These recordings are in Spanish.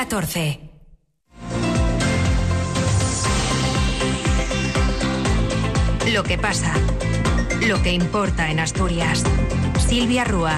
14. Lo que pasa. Lo que importa en Asturias. Silvia Rúa.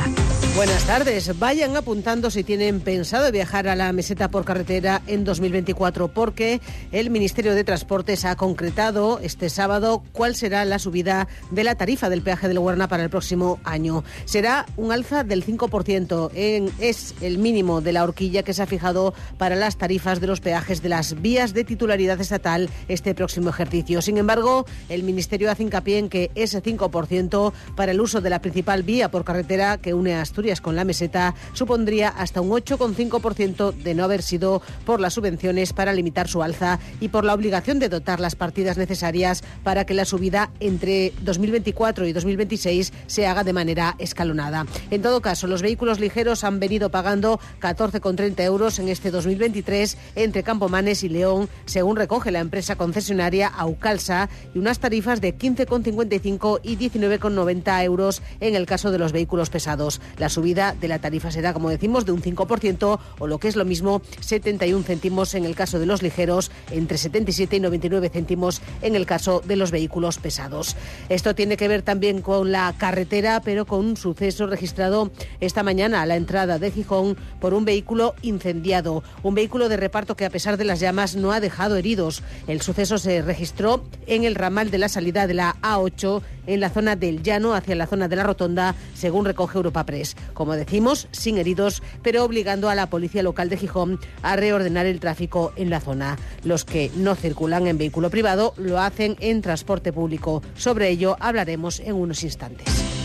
Buenas tardes. Vayan apuntando si tienen pensado viajar a la meseta por carretera en 2024, porque el Ministerio de Transportes ha concretado este sábado cuál será la subida de la tarifa del peaje del Guarna para el próximo año. Será un alza del 5%. En, es el mínimo de la horquilla que se ha fijado para las tarifas de los peajes de las vías de titularidad estatal este próximo ejercicio. Sin embargo, el Ministerio hace hincapié en que ese 5% para el uso de la principal vía por carretera que une Asturias con la meseta supondría hasta un 8,5% de no haber sido por las subvenciones para limitar su alza y por la obligación de dotar las partidas necesarias para que la subida entre 2024 y 2026 se haga de manera escalonada. En todo caso, los vehículos ligeros han venido pagando 14,30 euros en este 2023 entre Campomanes y León, según recoge la empresa concesionaria Aucalsa, y unas tarifas de 15,55 y 19,90 euros en el caso de los vehículos pesados. La subida de la tarifa será, como decimos, de un 5% o lo que es lo mismo, 71 céntimos en el caso de los ligeros, entre 77 y 99 céntimos en el caso de los vehículos pesados. Esto tiene que ver también con la carretera, pero con un suceso registrado esta mañana a la entrada de Gijón por un vehículo incendiado, un vehículo de reparto que a pesar de las llamas no ha dejado heridos. El suceso se registró en el ramal de la salida de la A8 en la zona del llano hacia la zona de la rotonda, según recoge Europa Press. Como decimos, sin heridos, pero obligando a la policía local de Gijón a reordenar el tráfico en la zona. Los que no circulan en vehículo privado lo hacen en transporte público. Sobre ello hablaremos en unos instantes.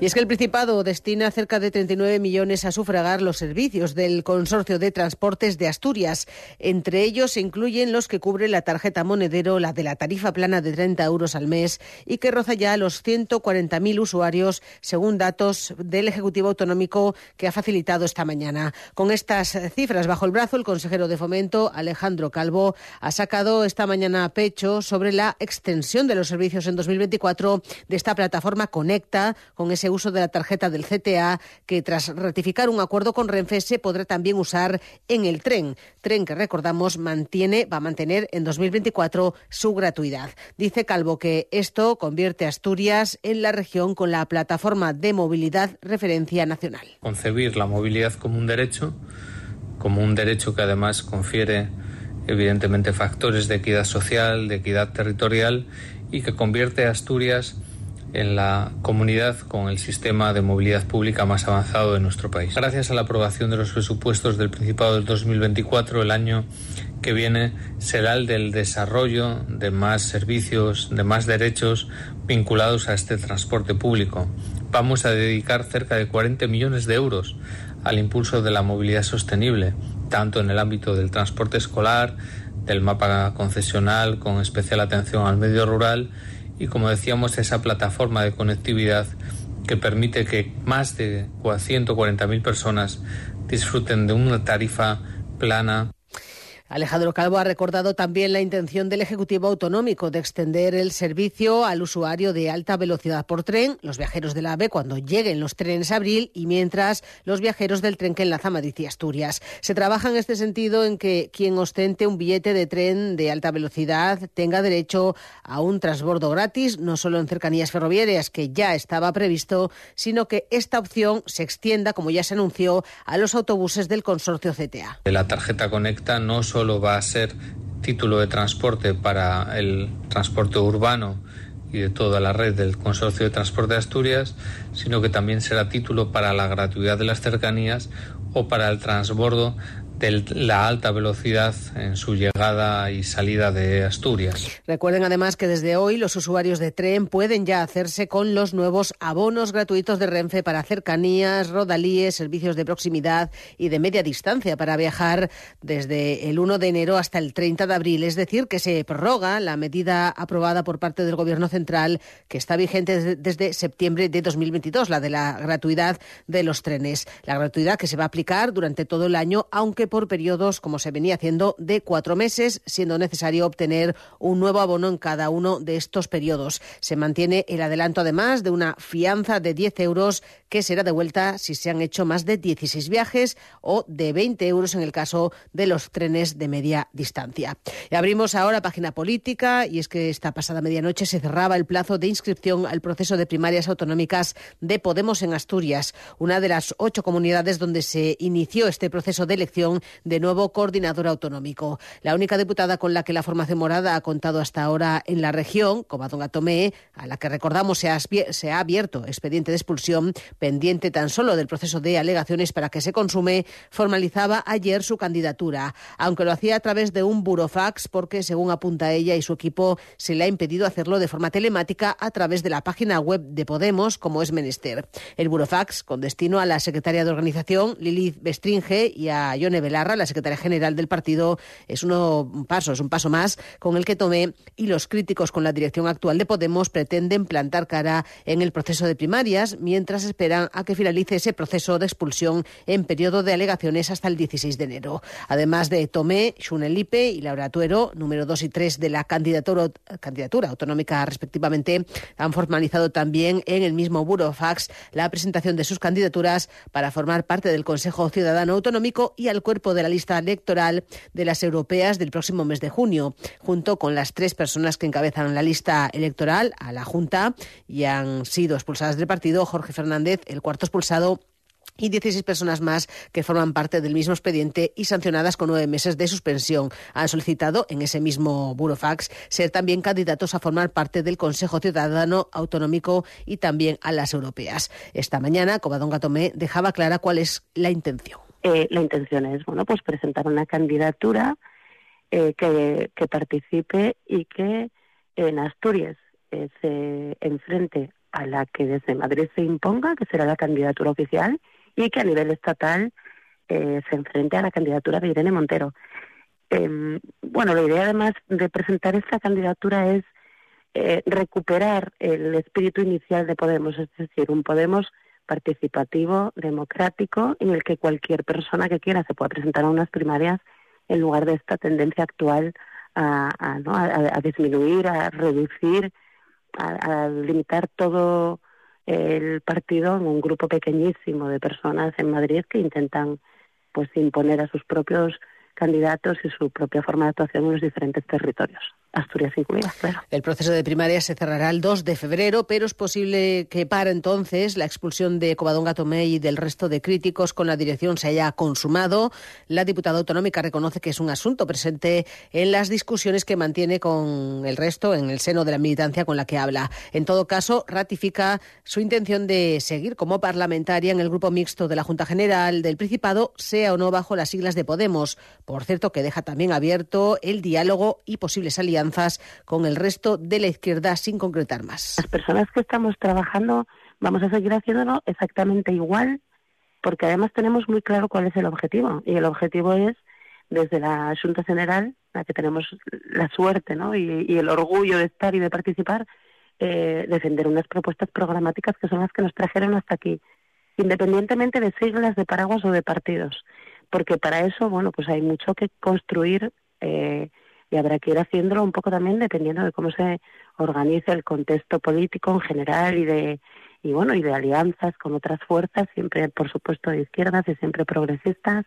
Y es que el Principado destina cerca de 39 millones a sufragar los servicios del Consorcio de Transportes de Asturias. Entre ellos se incluyen los que cubre la tarjeta monedero, la de la tarifa plana de 30 euros al mes y que roza ya los 140.000 usuarios, según datos del Ejecutivo Autonómico que ha facilitado esta mañana. Con estas cifras bajo el brazo, el consejero de Fomento, Alejandro Calvo, ha sacado esta mañana a pecho sobre la extensión de los servicios en 2024 de esta plataforma Conecta con ese uso de la tarjeta del CTA, que tras ratificar un acuerdo con Renfe se podrá también usar en el tren. Tren que recordamos mantiene, va a mantener en 2024 su gratuidad. Dice Calvo que esto convierte a Asturias en la región con la plataforma de movilidad referencia nacional. Concebir la movilidad como un derecho, como un derecho que además confiere evidentemente factores de equidad social, de equidad territorial y que convierte a Asturias en la comunidad con el sistema de movilidad pública más avanzado de nuestro país. Gracias a la aprobación de los presupuestos del Principado del 2024, el año que viene será el del desarrollo de más servicios, de más derechos vinculados a este transporte público. Vamos a dedicar cerca de 40 millones de euros al impulso de la movilidad sostenible, tanto en el ámbito del transporte escolar, del mapa concesional con especial atención al medio rural y como decíamos esa plataforma de conectividad que permite que más de 140.000 personas disfruten de una tarifa plana Alejandro Calvo ha recordado también la intención del Ejecutivo Autonómico de extender el servicio al usuario de alta velocidad por tren, los viajeros del AVE cuando lleguen los trenes abril y mientras los viajeros del tren que enlaza Madrid y Asturias. Se trabaja en este sentido en que quien ostente un billete de tren de alta velocidad tenga derecho a un transbordo gratis, no solo en cercanías ferroviarias, que ya estaba previsto, sino que esta opción se extienda, como ya se anunció, a los autobuses del consorcio CTA. La tarjeta Conecta no solo solo va a ser título de transporte para el transporte urbano y de toda la red del Consorcio de Transporte de Asturias, sino que también será título para la gratuidad de las cercanías o para el transbordo la alta velocidad en su llegada y salida de Asturias. Recuerden además que desde hoy los usuarios de tren pueden ya hacerse con los nuevos abonos gratuitos de Renfe para cercanías, rodalíes, servicios de proximidad y de media distancia para viajar desde el 1 de enero hasta el 30 de abril. Es decir, que se prorroga la medida aprobada por parte del Gobierno central que está vigente desde septiembre de 2022, la de la gratuidad de los trenes. La gratuidad que se va a aplicar durante todo el año, aunque por periodos, como se venía haciendo, de cuatro meses, siendo necesario obtener un nuevo abono en cada uno de estos periodos. Se mantiene el adelanto, además, de una fianza de 10 euros que será devuelta si se han hecho más de 16 viajes o de 20 euros en el caso de los trenes de media distancia. Abrimos ahora página política y es que esta pasada medianoche se cerraba el plazo de inscripción al proceso de primarias autonómicas de Podemos en Asturias, una de las ocho comunidades donde se inició este proceso de elección de nuevo coordinador autonómico. La única diputada con la que la formación morada ha contado hasta ahora en la región, Covadonga Tomé, a la que recordamos se ha, se ha abierto expediente de expulsión pendiente tan solo del proceso de alegaciones para que se consume, formalizaba ayer su candidatura, aunque lo hacía a través de un burofax porque, según apunta ella y su equipo, se le ha impedido hacerlo de forma telemática a través de la página web de Podemos, como es menester. El burofax, con destino a la secretaria de organización, Lilith Bestringe, y a Yone Belarra, la secretaria general del partido, es un paso, es un paso más con el que tomé y los críticos con la dirección actual de Podemos pretenden plantar cara en el proceso de primarias mientras esperan a que finalice ese proceso de expulsión en periodo de alegaciones hasta el 16 de enero. Además de Tomé, Xunelipe y Laura Tuero, número 2 y 3 de la candidatura, candidatura autonómica respectivamente, han formalizado también en el mismo Burofax la presentación de sus candidaturas para formar parte del Consejo Ciudadano Autonómico y al cuerpo de la lista electoral de las europeas del próximo mes de junio, junto con las tres personas que encabezan la lista electoral a la Junta y han sido expulsadas del partido, Jorge Fernández, el cuarto expulsado, y 16 personas más que forman parte del mismo expediente y sancionadas con nueve meses de suspensión. Han solicitado en ese mismo burofax ser también candidatos a formar parte del Consejo Ciudadano Autonómico y también a las europeas. Esta mañana, Covadonga Tomé dejaba clara cuál es la intención. Eh, la intención es bueno, pues presentar una candidatura eh, que, que, participe y que en Asturias eh, se enfrente a la que desde Madrid se imponga, que será la candidatura oficial, y que a nivel estatal eh, se enfrente a la candidatura de Irene Montero. Eh, bueno, la idea además de presentar esta candidatura es recuperar el espíritu inicial de Podemos, es decir, un Podemos participativo, democrático, en el que cualquier persona que quiera se pueda presentar a unas primarias en lugar de esta tendencia actual a, a, a disminuir, a reducir, a, limitar todo el partido en un grupo pequeñísimo de personas en Madrid que intentan pues imponer a sus propios candidatos y su propia forma de actuación en los diferentes territorios. Asturias incluidas, claro. El proceso de primaria se cerrará el 2 de febrero, pero es posible que para entonces la expulsión de Covadonga Tomé y del resto de críticos con la dirección se haya consumado. La diputada autonómica reconoce que es un asunto presente en las discusiones que mantiene con el resto en el seno de la militancia con la que habla. En todo caso, ratifica su intención de seguir como parlamentaria en el grupo mixto de la Junta General del Principado, sea o no bajo las siglas de Podemos. Por cierto, que deja también abierto el diálogo y posibles alianzas con el resto de la izquierda sin concretar más. Las personas que estamos trabajando vamos a seguir haciéndolo exactamente igual porque además tenemos muy claro cuál es el objetivo y el objetivo es desde la Junta General, la que tenemos la suerte ¿no? y, el orgullo de estar y de participar, eh, defender unas propuestas programáticas que son las que nos trajeron hasta aquí, independientemente de siglas, de paraguas o de partidos, porque para eso, bueno, pues hay mucho que construir eh, y habrá que ir haciéndolo un poco también dependiendo de cómo se organice el contexto político en general y de y bueno y de alianzas con otras fuerzas siempre por supuesto de izquierdas y siempre progresistas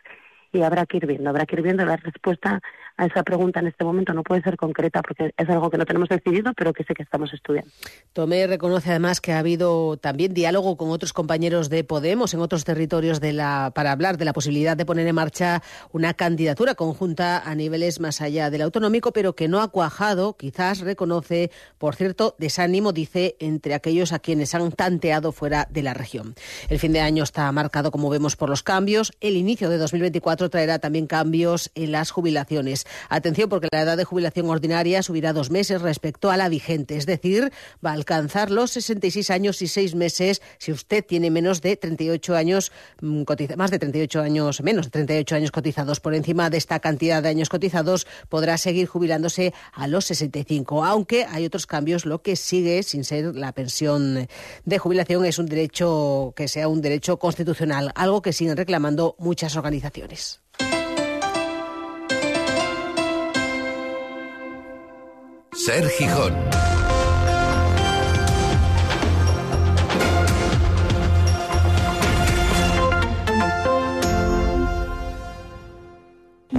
y habrá que ir viendo, habrá que ir viendo la respuesta a esa pregunta en este momento. No puede ser concreta porque es algo que no tenemos decidido, pero que sé que estamos estudiando. Tomé reconoce además que ha habido también diálogo con otros compañeros de Podemos en otros territorios de la, para hablar de la posibilidad de poner en marcha una candidatura conjunta a niveles más allá del autonómico, pero que no ha cuajado, quizás reconoce, por cierto, desánimo, dice, entre aquellos a quienes han tanteado fuera de la región. El fin de año está marcado, como vemos, por los cambios. El inicio de 2024 traerá también cambios en las jubilaciones. Atención porque la edad de jubilación ordinaria subirá dos meses respecto a la vigente, es decir, va a alcanzar los 66 años y seis meses si usted tiene menos de 38 años, mm, más de 38 años, menos de 38 años cotizados. Por encima de esta cantidad de años cotizados podrá seguir jubilándose a los 65, aunque hay otros cambios. Lo que sigue sin ser la pensión de jubilación es un derecho que sea un derecho constitucional, algo que siguen reclamando muchas organizaciones. Ser Gijón.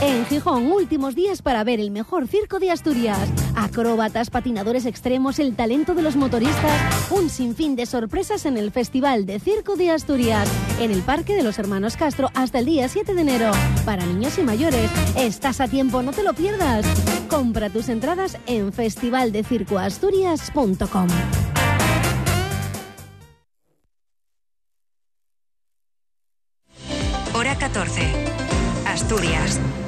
En Gijón, últimos días para ver el mejor circo de Asturias. Acróbatas, patinadores extremos, el talento de los motoristas. Un sinfín de sorpresas en el Festival de Circo de Asturias. En el Parque de los Hermanos Castro hasta el día 7 de enero. Para niños y mayores. Estás a tiempo, no te lo pierdas. Compra tus entradas en festivaldecircoasturias.com.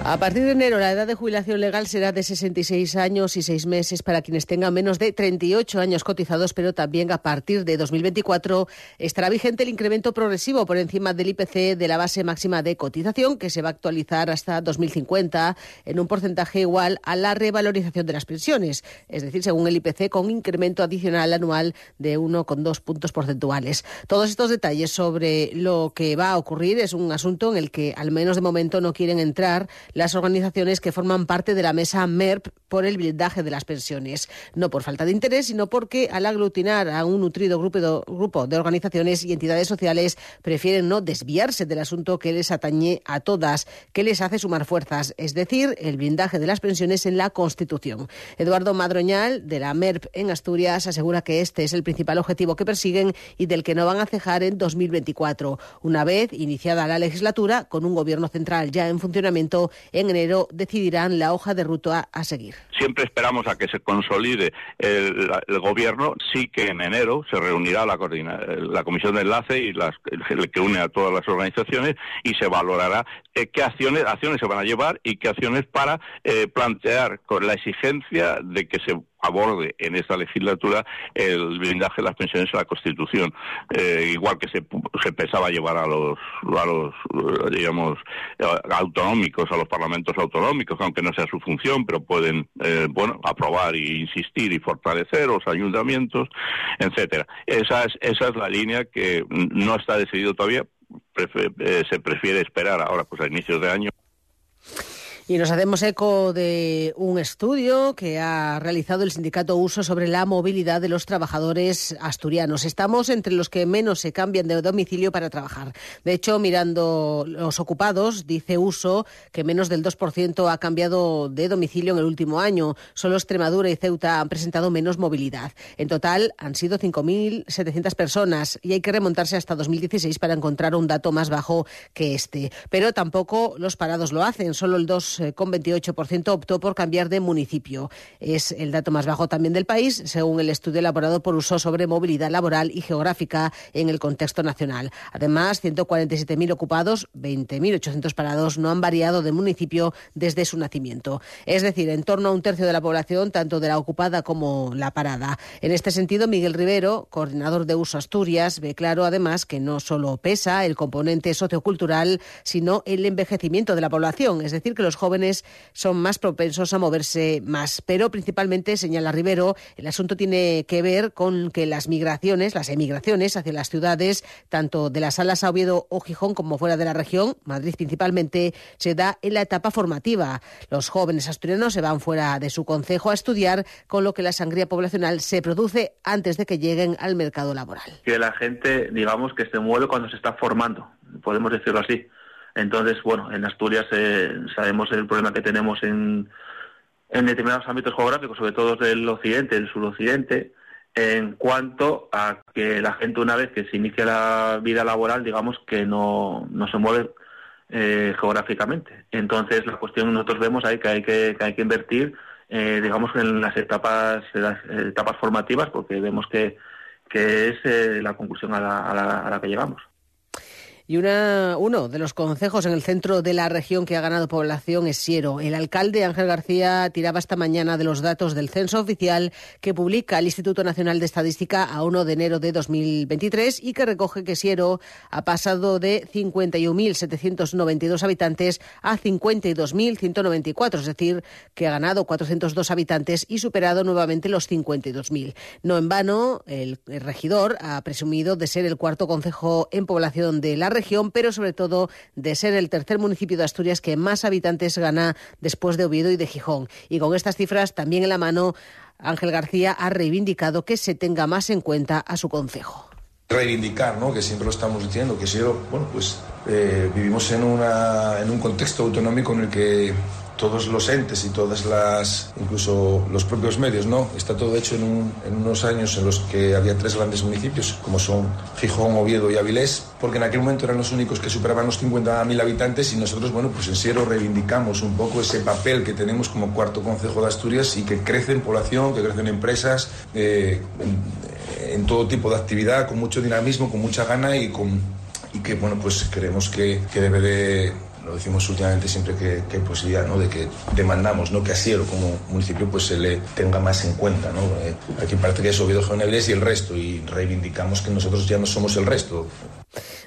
A partir de enero, la edad de jubilación legal será de 66 años y 6 meses para quienes tengan menos de 38 años cotizados, pero también a partir de 2024 estará vigente el incremento progresivo por encima del IPC de la base máxima de cotización, que se va a actualizar hasta 2050 en un porcentaje igual a la revalorización de las pensiones, es decir, según el IPC, con incremento adicional anual de 1,2 puntos porcentuales. Todos estos detalles sobre lo que va a ocurrir es un asunto en el que, al menos de momento, no quieren entrar las organizaciones que forman parte de la mesa MERP por el blindaje de las pensiones. No por falta de interés, sino porque al aglutinar a un nutrido grupo de, organizaciones y entidades sociales prefieren no desviarse del asunto que les atañe a todas, que les hace sumar fuerzas, es decir, el blindaje de las pensiones en la Constitución. Eduardo Madroñal, de la MERP en Asturias, asegura que este es el principal objetivo que persiguen y del que no van a cejar en 2024, una vez iniciada la legislatura con un gobierno central ya en funcionamiento en enero decidirán la hoja de ruta a seguir. Siempre esperamos a que se consolide el, gobierno, sí que en enero se reunirá la, la comisión de enlace y las que une a todas las organizaciones y se valorará eh, qué acciones, acciones se van a llevar y qué acciones para eh, plantear con la exigencia de que se aborde en esta legislatura el blindaje de las pensiones a la Constitución, eh, igual que se, se pensaba llevar a los, a los digamos, autonómicos, a los parlamentos autonómicos, aunque no sea su función, pero pueden, bueno, aprobar e insistir y fortalecer los ayuntamientos, etcétera. Esa es, esa es la línea que no está decidido todavía, eh, se prefiere esperar ahora, pues a inicios de año. Y nos hacemos eco de un estudio que ha realizado el sindicato Uso sobre la movilidad de los trabajadores asturianos. Estamos entre los que menos se cambian de domicilio para trabajar. De hecho, mirando los ocupados, dice Uso que menos del 2% ha cambiado de domicilio en el último año. Solo Extremadura y Ceuta han presentado menos movilidad. En total han sido 5.700 personas y hay que remontarse hasta 2016 para encontrar un dato más bajo que este. Pero tampoco los parados lo hacen. Solo el 2 eh, con 28% optó por cambiar de municipio. Es el dato más bajo también del país, según el estudio elaborado por Uso sobre movilidad laboral y geográfica en el contexto nacional. Además, 147.000 ocupados, 20.800 parados no han variado de municipio desde su nacimiento. Es decir, en torno a un tercio de la población, tanto de la ocupada como la parada. En este sentido, Miguel Rivero, coordinador de Uso Asturias, ve claro además que no solo pesa el componente sociocultural, sino el envejecimiento de la población, es decir, que los jóvenes jóvenes son más propensos a moverse más. Pero principalmente, señala Rivero, el asunto tiene que ver con que las migraciones, las emigraciones hacia las ciudades, tanto de las salas a Oviedo o Gijón como fuera de la región, Madrid principalmente, se da en la etapa formativa. Los jóvenes asturianos se van fuera de su concejo a estudiar, con lo que la sangría poblacional se produce antes de que lleguen al mercado laboral. Que la gente, digamos, que se mueve cuando se está formando, podemos decirlo así. Entonces, bueno, en Asturias eh, sabemos el problema que tenemos en, en determinados ámbitos geográficos, sobre todo del occidente, del suroccidente, en cuanto a que la gente una vez que se inicia la vida laboral, digamos que no, no se mueve eh, geográficamente. Entonces, la cuestión nosotros vemos ahí que hay que, que hay que invertir, eh, digamos, en las etapas, las etapas formativas, porque vemos que, que es la conclusión a la, la, a la que llegamos. Y una, uno de los concejos en el centro de la región que ha ganado población es Siero. El alcalde Ángel García tiraba esta mañana de los datos del censo oficial que publica el Instituto Nacional de Estadística a 1 de enero de 2023 y que recoge que Siero ha pasado de 51.792 habitantes a 52.194, es decir, que ha ganado 402 habitantes y superado nuevamente los 52.000. No en vano, el regidor ha presumido de ser el cuarto concejo en población de la región, pero sobre todo de ser el tercer municipio de Asturias que más habitantes gana después de Oviedo y de Gijón. Y con estas cifras también en la mano, Ángel García ha reivindicado que se tenga más en cuenta a su concejo reivindicar, ¿no? que siempre lo estamos diciendo, que si bueno, pues eh, vivimos en, una, en un contexto autonómico en el que todos los entes y todas las, incluso los propios medios, ¿no? Está todo hecho en, unos años en los que había tres grandes municipios, como son Gijón, Oviedo y Avilés, porque en aquel momento eran los únicos que superaban los 50.000 habitantes y nosotros, bueno, pues en Siero reivindicamos un poco ese papel que tenemos como cuarto concejo de Asturias y que crece en población, que crece en empresas, eh, en, todo tipo de actividad, con mucho dinamismo, con mucha gana y con y que bueno pues creemos que, que debe de lo decimos últimamente siempre que, hay posibilidad ¿no? de que demandamos ¿no? que Asiero como municipio pues se le tenga más en cuenta. ¿no? Eh, aquí parece que es Oviedo Genebles y el resto y reivindicamos que nosotros ya no somos el resto.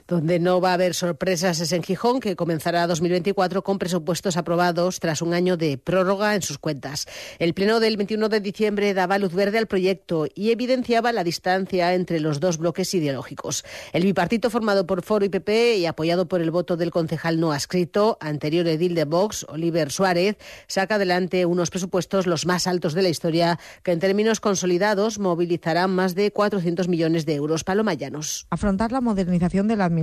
Donde no va a haber sorpresas es en Gijón, que comenzará 2024 con presupuestos aprobados tras un año de prórroga en sus cuentas. El pleno del 21 de diciembre daba luz verde al proyecto y evidenciaba la distancia entre los dos bloques ideológicos. El bipartito formado por Foro y PP y apoyado por el voto del concejal no adscrito, anterior edil de Vox, Oliver Suárez, saca adelante unos presupuestos los más altos de la historia que en términos consolidados movilizarán más de 400 millones de euros. Palomayanos. Afrontar la modernización de la Administración,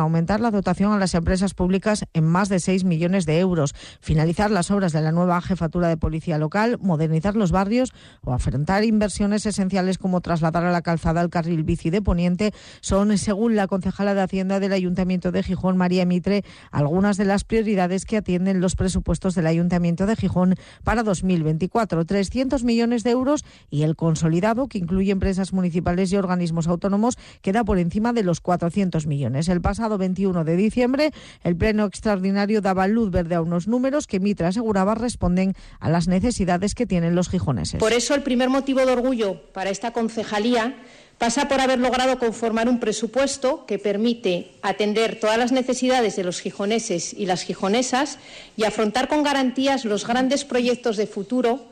aumentar la dotación a las empresas públicas en más de 6 millones de euros, finalizar las obras de la nueva jefatura de policía local, modernizar los barrios o afrontar inversiones esenciales como trasladar a la calzada el carril bici de Poniente son, según la concejala de Hacienda del Ayuntamiento de Gijón, María Mitre, algunas de las prioridades que atienden los presupuestos del Ayuntamiento de Gijón para 2024. 300 millones de euros y el consolidado, que incluye empresas municipales y organismos autónomos, queda por encima de los 400 millones. El pasado 21 de diciembre, el Pleno Extraordinario daba luz verde a unos números que Mitra aseguraba responden a las necesidades que tienen los gijoneses. Por eso, el primer motivo de orgullo para esta concejalía pasa por haber logrado conformar un presupuesto que permite atender todas las necesidades de los gijoneses y las gijonesas y afrontar con garantías los grandes proyectos de futuro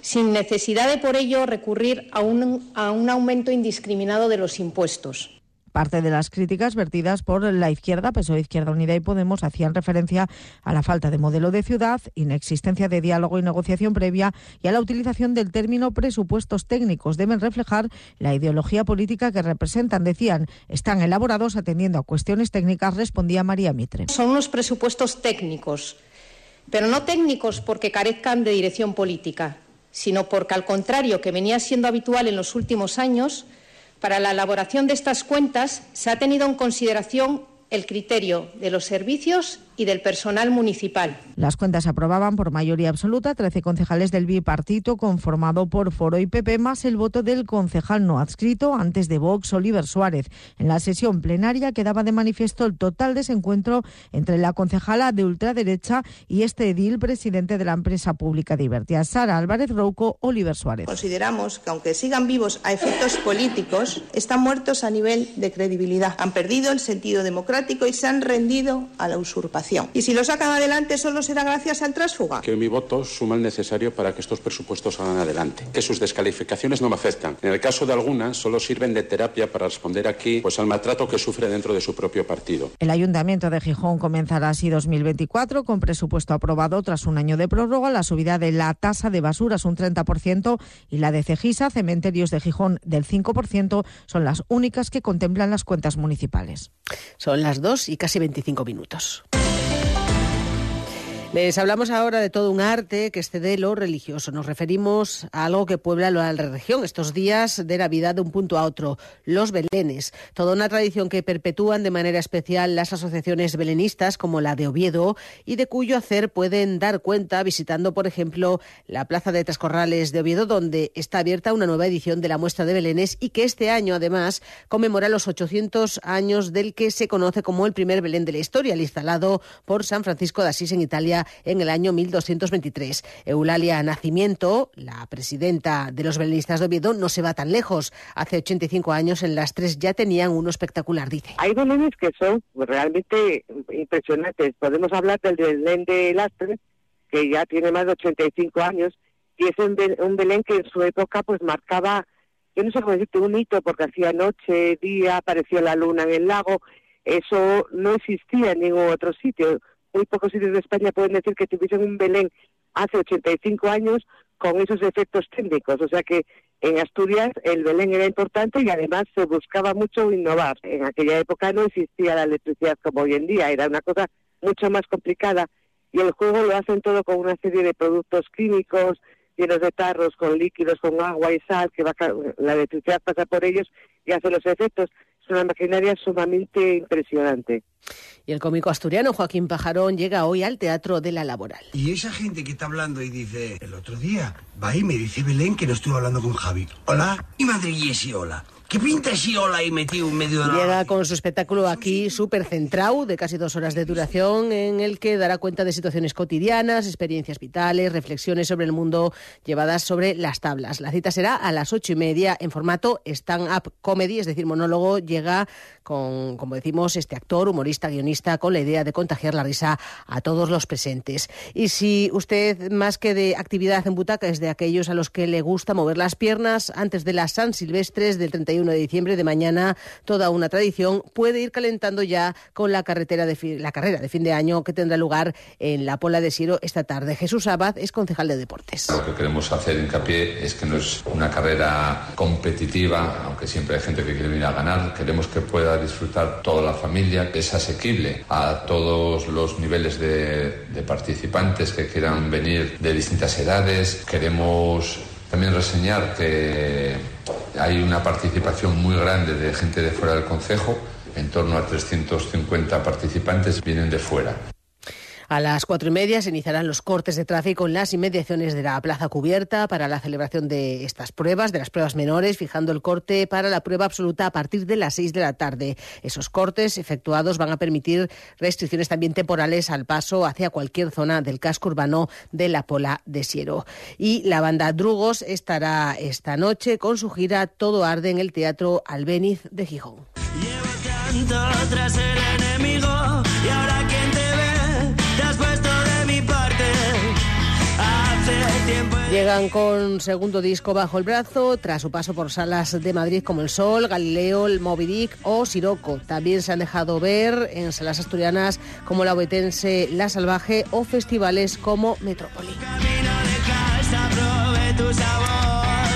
sin necesidad de por ello recurrir a un, a un aumento indiscriminado de los impuestos. Parte de las críticas vertidas por la izquierda, PSOE, Izquierda Unida y Podemos, hacían referencia a la falta de modelo de ciudad, inexistencia de diálogo y negociación previa y a la utilización del término presupuestos técnicos. Deben reflejar la ideología política que representan. Decían, están elaborados atendiendo a cuestiones técnicas, respondía María Mitre. Son unos presupuestos técnicos, pero no técnicos porque carezcan de dirección política, sino porque, al contrario que venía siendo habitual en los últimos años, para la elaboración de estas cuentas se ha tenido en consideración el criterio de los servicios y del personal municipal. Las cuentas se aprobaban por mayoría absoluta, 13 concejales del bipartito conformado por Foro y PP, más el voto del concejal no adscrito antes de Vox, Oliver Suárez. En la sesión plenaria quedaba de manifiesto el total desencuentro entre la concejala de ultraderecha y este edil, presidente de la empresa pública Divertia, Sara Álvarez Rouco, Oliver Suárez. Consideramos que aunque sigan vivos a efectos políticos, están muertos a nivel de credibilidad. Han perdido el sentido democrático y se han rendido a la usurpación. Y si lo sacan adelante solo será gracias al trásfuga. Que mi voto suma el necesario para que estos presupuestos salgan adelante. Que sus descalificaciones no me afectan. En el caso de algunas, solo sirven de terapia para responder aquí pues, al maltrato que sufre dentro de su propio partido. El Ayuntamiento de Gijón comenzará así 2024 con presupuesto aprobado tras un año de prórroga. La subida de la tasa de basura es un 30% y la de Cegisa, Cementerios de Gijón, del 5%, son las únicas que contemplan las cuentas municipales. Son las 2 y casi 25 minutos. Les hablamos ahora de todo un arte que excede lo religioso. Nos referimos a algo que puebla la región estos días de Navidad de un punto a otro, los belenes. Toda una tradición que perpetúan de manera especial las asociaciones belenistas como la de Oviedo y de cuyo hacer pueden dar cuenta visitando, por ejemplo, la Plaza de Trascorrales de Oviedo, donde está abierta una nueva edición de la muestra de belenes y que este año, además, conmemora los 800 años del que se conoce como el primer Belén de la historia, el instalado por San Francisco de Asís en Italia en el año 1223. Eulalia Nacimiento, la presidenta de los belenistas de Oviedo, no se va tan lejos. Hace 85 años en las tres ya tenían uno espectacular, dice. Hay belenes que son realmente impresionantes. Podemos hablar del Belén de Lastre, que ya tiene más de 85 años, y es un Belén que en su época pues marcaba, yo no sé cómo decirte, un hito, porque hacía noche, día, apareció la luna en el lago, eso no existía en ningún otro sitio muy pocos sitios de España pueden decir que tuviesen un Belén hace 85 años con esos efectos técnicos. O sea que en Asturias el Belén era importante y además se buscaba mucho innovar. En aquella época no existía la electricidad como hoy en día, era una cosa mucho más complicada y el juego lo hacen todo con una serie de productos químicos llenos de tarros, con líquidos, con agua y sal, que va, la electricidad pasa por ellos y hace los efectos. Es una maquinaria sumamente impresionante. Y el cómico asturiano Joaquín Pajarón llega hoy al Teatro de la Laboral. Y esa gente que está hablando y dice, el otro día, va y me dice Belén que no estuve hablando con Javi. Hola, y madre y hola. ¿Qué pinta hola ahí metido en medio de la... Llega con su espectáculo aquí súper centrado, de casi dos horas de duración, en el que dará cuenta de situaciones cotidianas, experiencias vitales, reflexiones sobre el mundo llevadas sobre las tablas. La cita será a las ocho y media en formato stand-up comedy, es decir, monólogo. Llega con, como decimos, este actor, humorista, guionista, con la idea de contagiar la risa a todos los presentes. Y si usted, más que de actividad en butaca, es de aquellos a los que le gusta mover las piernas antes de las San Silvestres del 31 de diciembre de mañana, toda una tradición, puede ir calentando ya con la carretera de la carrera de fin de año que tendrá lugar en la Pola de Siero esta tarde. Jesús Abad es concejal de deportes. Lo que queremos hacer hincapié es que no es una carrera competitiva, aunque siempre hay gente que quiere venir a ganar. Queremos que pueda disfrutar toda la familia, que es asequible a todos los niveles de, de participantes que quieran venir de distintas edades. Queremos también reseñar que hay una participación muy grande de gente de fuera del Consejo, en torno a 350 participantes vienen de fuera. A las cuatro y media se iniciarán los cortes de tráfico en las inmediaciones de la plaza cubierta para la celebración de estas pruebas, de las pruebas menores, fijando el corte para la prueba absoluta a partir de las seis de la tarde. Esos cortes efectuados van a permitir restricciones también temporales al paso hacia cualquier zona del casco urbano de la Pola de Siero. Y la banda Drugos estará esta noche con su gira Todo Arde en el Teatro Albéniz de Gijón. Llegan con segundo disco bajo el brazo, tras su paso por salas de Madrid como El Sol, Galileo, el Moby Dick o Siroco. También se han dejado ver en salas asturianas como la Obetense La Salvaje o festivales como Metrópoli.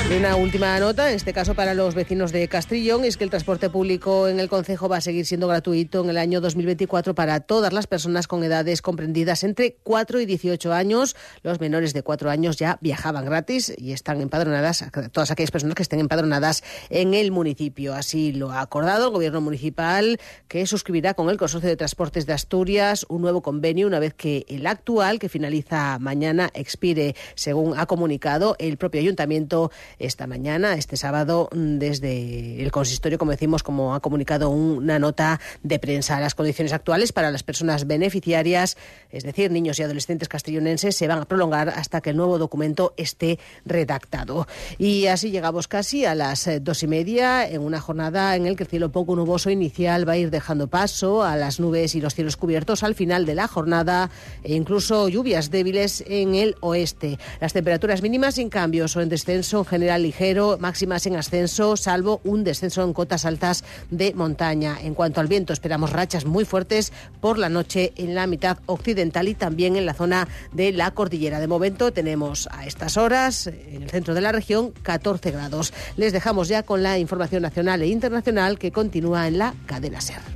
Una última nota, en este caso para los vecinos de Castrillón, es que el transporte público en el Concejo va a seguir siendo gratuito en el año 2024 para todas las personas con edades comprendidas entre 4 y 18 años. Los menores de 4 años ya viajaban gratis y están empadronadas, todas aquellas personas que estén empadronadas en el municipio. Así lo ha acordado el Gobierno municipal, que suscribirá con el Consorcio de Transportes de Asturias un nuevo convenio una vez que el actual, que finaliza mañana, expire, según ha comunicado el propio ayuntamiento esta mañana, este sábado, desde el consistorio, como decimos, como ha comunicado una nota de prensa. Las condiciones actuales para las personas beneficiarias, es decir, niños y adolescentes castellonenses, se van a prolongar hasta que el nuevo documento esté redactado. Y así llegamos casi a las eh, dos y media en una jornada en la que el cielo poco nuboso inicial va a ir dejando paso a las nubes y los cielos cubiertos al final de la jornada e incluso lluvias débiles en el oeste. Las temperaturas mínimas sin cambios o en descenso en ligero, máximas en ascenso, salvo un descenso en cotas altas de montaña. En cuanto al viento, esperamos rachas muy fuertes por la noche en la mitad occidental y también en la zona de la cordillera. De momento tenemos a estas horas en el centro de la región 14 grados. Les dejamos ya con la información nacional e internacional que continúa en la cadena SER.